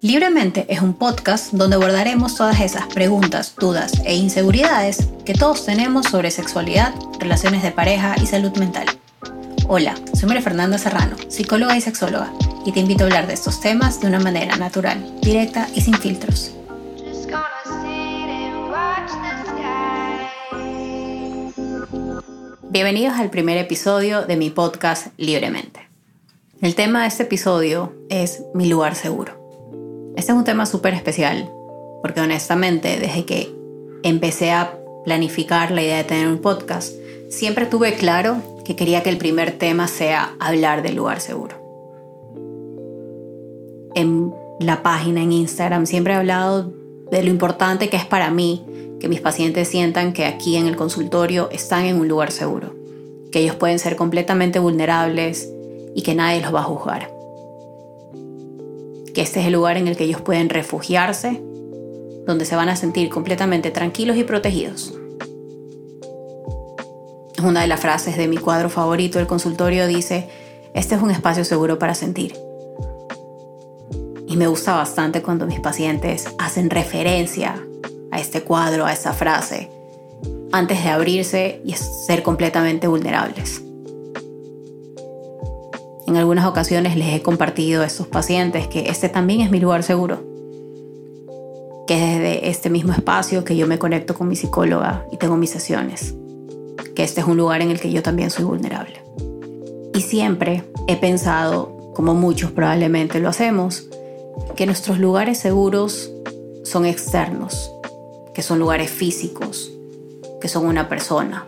Libremente es un podcast donde abordaremos todas esas preguntas, dudas e inseguridades que todos tenemos sobre sexualidad, relaciones de pareja y salud mental. Hola, soy María Fernanda Serrano, psicóloga y sexóloga, y te invito a hablar de estos temas de una manera natural, directa y sin filtros. Bienvenidos al primer episodio de mi podcast Libremente. El tema de este episodio es mi lugar seguro. Este es un tema súper especial, porque honestamente, desde que empecé a planificar la idea de tener un podcast, siempre tuve claro que quería que el primer tema sea hablar del lugar seguro. En la página, en Instagram, siempre he hablado de lo importante que es para mí que mis pacientes sientan que aquí en el consultorio están en un lugar seguro, que ellos pueden ser completamente vulnerables y que nadie los va a juzgar este es el lugar en el que ellos pueden refugiarse, donde se van a sentir completamente tranquilos y protegidos. Una de las frases de mi cuadro favorito, el consultorio dice, este es un espacio seguro para sentir. Y me gusta bastante cuando mis pacientes hacen referencia a este cuadro, a esta frase, antes de abrirse y ser completamente vulnerables. En algunas ocasiones les he compartido a estos pacientes que este también es mi lugar seguro. Que desde este mismo espacio que yo me conecto con mi psicóloga y tengo mis sesiones. Que este es un lugar en el que yo también soy vulnerable. Y siempre he pensado, como muchos probablemente lo hacemos, que nuestros lugares seguros son externos, que son lugares físicos, que son una persona,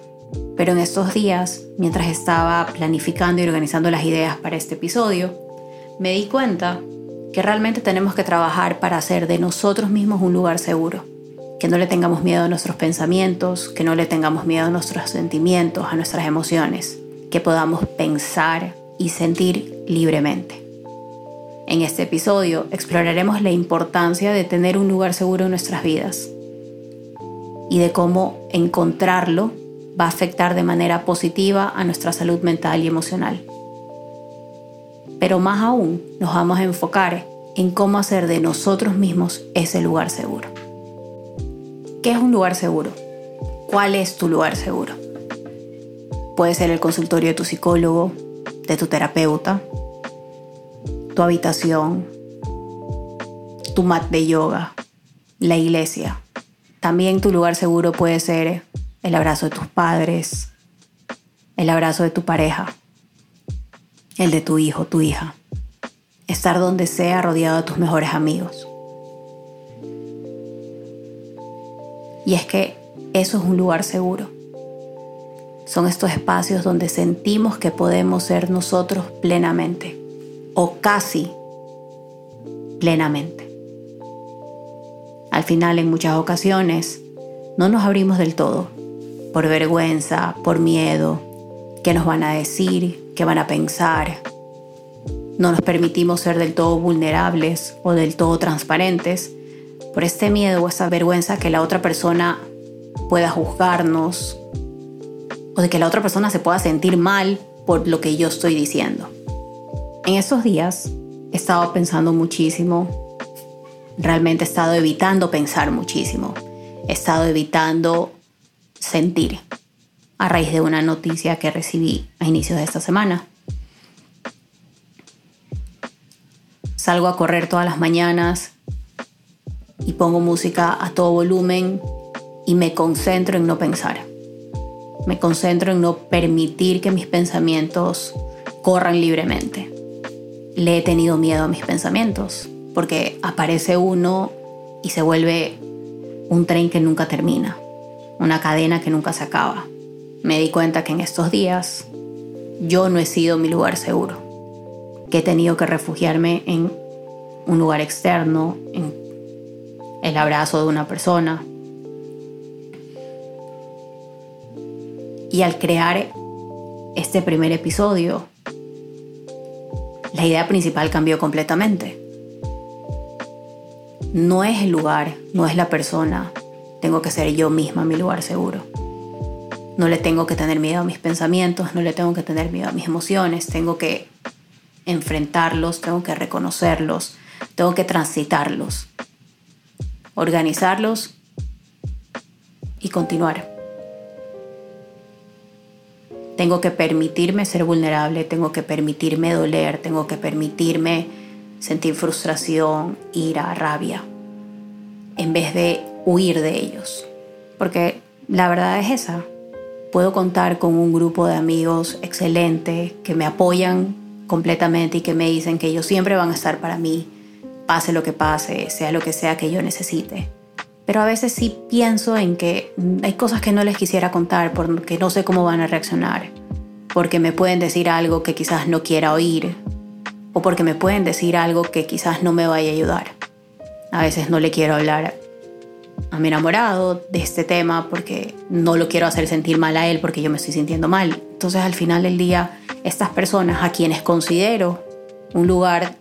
pero en estos días, mientras estaba planificando y organizando las ideas para este episodio, me di cuenta que realmente tenemos que trabajar para hacer de nosotros mismos un lugar seguro. Que no le tengamos miedo a nuestros pensamientos, que no le tengamos miedo a nuestros sentimientos, a nuestras emociones, que podamos pensar y sentir libremente. En este episodio exploraremos la importancia de tener un lugar seguro en nuestras vidas y de cómo encontrarlo va a afectar de manera positiva a nuestra salud mental y emocional. Pero más aún nos vamos a enfocar en cómo hacer de nosotros mismos ese lugar seguro. ¿Qué es un lugar seguro? ¿Cuál es tu lugar seguro? Puede ser el consultorio de tu psicólogo, de tu terapeuta, tu habitación, tu mat de yoga, la iglesia. También tu lugar seguro puede ser el abrazo de tus padres, el abrazo de tu pareja, el de tu hijo, tu hija, estar donde sea rodeado de tus mejores amigos. Y es que eso es un lugar seguro. Son estos espacios donde sentimos que podemos ser nosotros plenamente o casi plenamente. Al final, en muchas ocasiones, no nos abrimos del todo por vergüenza, por miedo, qué nos van a decir, qué van a pensar. No nos permitimos ser del todo vulnerables o del todo transparentes por este miedo o esa vergüenza que la otra persona pueda juzgarnos o de que la otra persona se pueda sentir mal por lo que yo estoy diciendo. En esos días he estado pensando muchísimo, realmente he estado evitando pensar muchísimo, he estado evitando sentir a raíz de una noticia que recibí a inicios de esta semana. Salgo a correr todas las mañanas y pongo música a todo volumen y me concentro en no pensar. Me concentro en no permitir que mis pensamientos corran libremente. Le he tenido miedo a mis pensamientos porque aparece uno y se vuelve un tren que nunca termina una cadena que nunca se acaba. Me di cuenta que en estos días yo no he sido mi lugar seguro, que he tenido que refugiarme en un lugar externo, en el abrazo de una persona. Y al crear este primer episodio, la idea principal cambió completamente. No es el lugar, no es la persona, tengo que ser yo misma mi lugar seguro. No le tengo que tener miedo a mis pensamientos, no le tengo que tener miedo a mis emociones, tengo que enfrentarlos, tengo que reconocerlos, tengo que transitarlos, organizarlos y continuar. Tengo que permitirme ser vulnerable, tengo que permitirme doler, tengo que permitirme sentir frustración, ira, rabia, en vez de huir de ellos. Porque la verdad es esa. Puedo contar con un grupo de amigos excelente que me apoyan completamente y que me dicen que ellos siempre van a estar para mí, pase lo que pase, sea lo que sea que yo necesite. Pero a veces sí pienso en que hay cosas que no les quisiera contar porque no sé cómo van a reaccionar, porque me pueden decir algo que quizás no quiera oír, o porque me pueden decir algo que quizás no me vaya a ayudar. A veces no le quiero hablar a mi enamorado de este tema porque no lo quiero hacer sentir mal a él porque yo me estoy sintiendo mal. Entonces al final del día, estas personas a quienes considero un lugar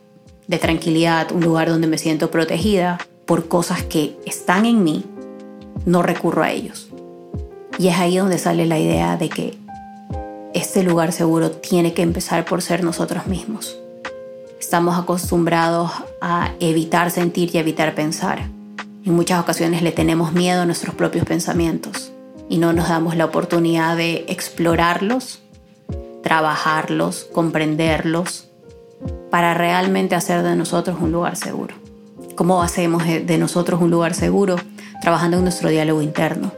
de tranquilidad, un lugar donde me siento protegida por cosas que están en mí, no recurro a ellos. Y es ahí donde sale la idea de que este lugar seguro tiene que empezar por ser nosotros mismos. Estamos acostumbrados a evitar sentir y evitar pensar en muchas ocasiones le tenemos miedo a nuestros propios pensamientos y no nos damos la oportunidad de explorarlos, trabajarlos, comprenderlos, para realmente hacer de nosotros un lugar seguro. ¿Cómo hacemos de nosotros un lugar seguro? Trabajando en nuestro diálogo interno.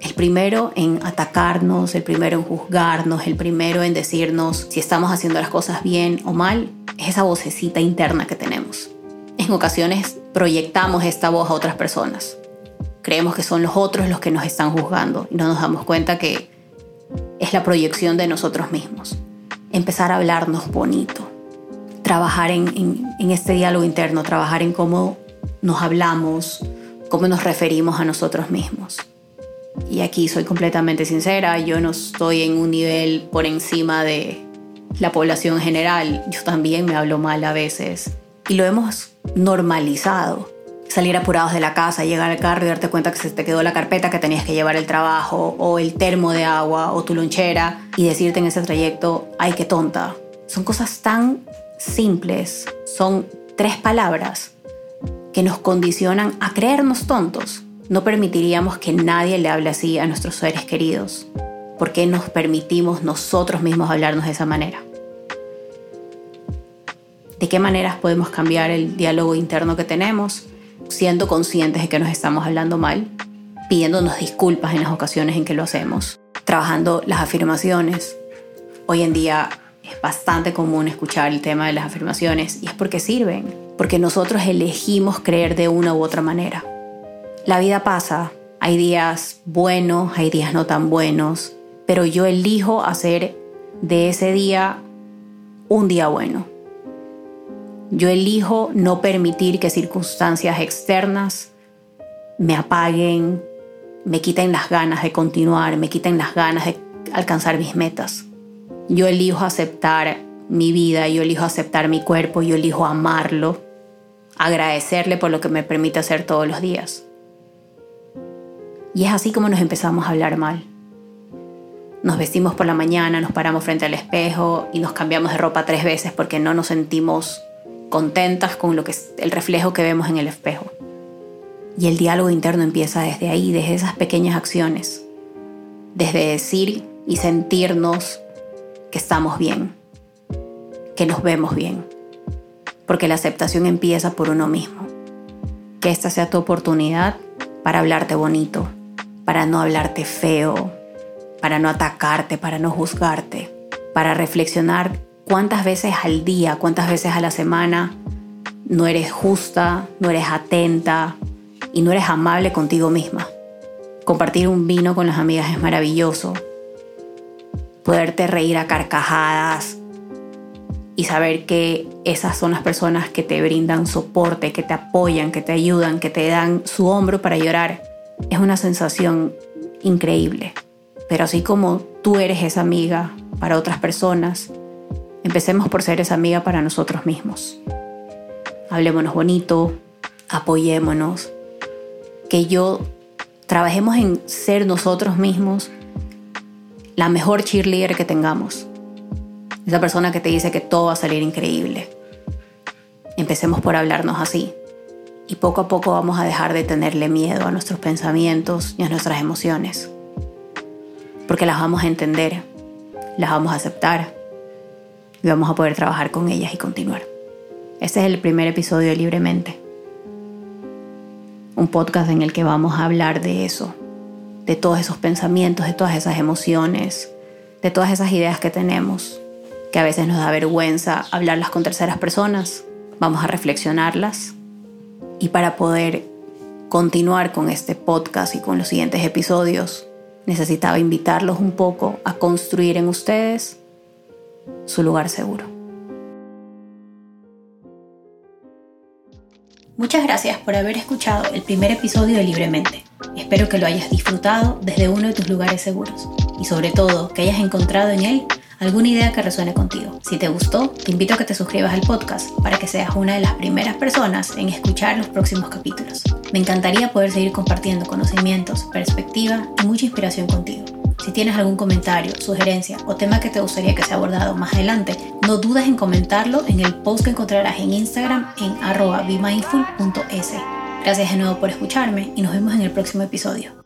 El primero en atacarnos, el primero en juzgarnos, el primero en decirnos si estamos haciendo las cosas bien o mal, es esa vocecita interna que tenemos. En ocasiones proyectamos esta voz a otras personas. Creemos que son los otros los que nos están juzgando y no nos damos cuenta que es la proyección de nosotros mismos. Empezar a hablarnos bonito, trabajar en, este diálogo interno, trabajar en cómo nos hablamos, cómo nos referimos a nosotros mismos. Y aquí soy completamente sincera, yo no estoy en un nivel por encima de la población general, yo también me hablo mal a veces. Y lo hemos normalizado. Salir apurados de la casa, llegar al carro y darte cuenta que se te quedó la carpeta que tenías que llevar el trabajo, o el termo de agua, o tu lonchera, y decirte en ese trayecto, ay, qué tonta. Son cosas tan simples, son tres palabras que nos condicionan a creernos tontos. No permitiríamos que nadie le hable así a nuestros seres queridos. ¿Por qué nos permitimos nosotros mismos hablarnos de esa manera? De qué maneras podemos cambiar el diálogo interno que tenemos, siendo conscientes de que nos estamos hablando mal, pidiéndonos disculpas en las ocasiones en que lo hacemos, trabajando las afirmaciones. Hoy en día es bastante común escuchar el tema de las afirmaciones y es porque sirven, porque nosotros elegimos creer de una u otra manera. La vida pasa, hay días buenos, hay días no tan buenos, pero yo elijo hacer de ese día un día bueno. Yo elijo no permitir que circunstancias externas me apaguen, me quiten las ganas de continuar, me quiten las ganas de alcanzar mis metas. Yo elijo aceptar mi vida, yo elijo aceptar mi cuerpo, yo elijo amarlo, agradecerle por lo que me permite hacer todos los días. Y es así como nos empezamos a hablar mal. Nos vestimos por la mañana, nos paramos frente al espejo y nos cambiamos de ropa tres veces porque no nos sentimos contentas con lo que es el reflejo que vemos en el espejo. Y el diálogo interno empieza desde ahí, desde esas pequeñas acciones, desde decir y sentirnos que estamos bien, que nos vemos bien, porque la aceptación empieza por uno mismo. Que esta sea tu oportunidad para hablarte bonito, para no hablarte feo, para no atacarte, para no juzgarte, para reflexionar cuántas veces al día, cuántas veces a la semana no eres justa, no eres atenta y no eres amable contigo misma. Compartir un vino con las amigas es maravilloso. Poderte reír a carcajadas y saber que esas son las personas que te brindan soporte, que te apoyan, que te ayudan, que te dan su hombro para llorar, es una sensación increíble. Pero así como tú eres esa amiga para otras personas, Empecemos por ser esa amiga para nosotros mismos. Hablémonos bonito, apoyémonos, que yo trabajemos en ser nosotros mismos la mejor cheerleader que tengamos. Esa persona que te dice que todo va a salir increíble. Empecemos por hablarnos así. Y poco a poco vamos a dejar de tenerle miedo a nuestros pensamientos y a nuestras emociones. Porque las vamos a entender, las vamos a aceptar y vamos a poder trabajar con ellas y continuar. Este es el primer episodio de Libremente. Un podcast en el que vamos a hablar de eso, de todos esos pensamientos, de todas esas emociones, de todas esas ideas que tenemos, que a veces nos da vergüenza hablarlas con terceras personas. Vamos a reflexionarlas y para poder continuar con este podcast y con los siguientes episodios, necesitaba invitarlos un poco a construir en ustedes su lugar seguro. Muchas gracias por haber escuchado el primer episodio de Libremente. Espero que lo hayas disfrutado desde uno de tus lugares seguros y sobre todo que hayas encontrado en él alguna idea que resuene contigo. Si te gustó, te invito a que te suscribas al podcast para que seas una de las primeras personas en escuchar los próximos capítulos. Me encantaría poder seguir compartiendo conocimientos, perspectiva y mucha inspiración contigo. Si tienes algún comentario, sugerencia o tema que te gustaría que sea abordado más adelante, no dudes en comentarlo en el post que encontrarás en Instagram en arroba. Gracias de nuevo por escucharme y nos vemos en el próximo episodio.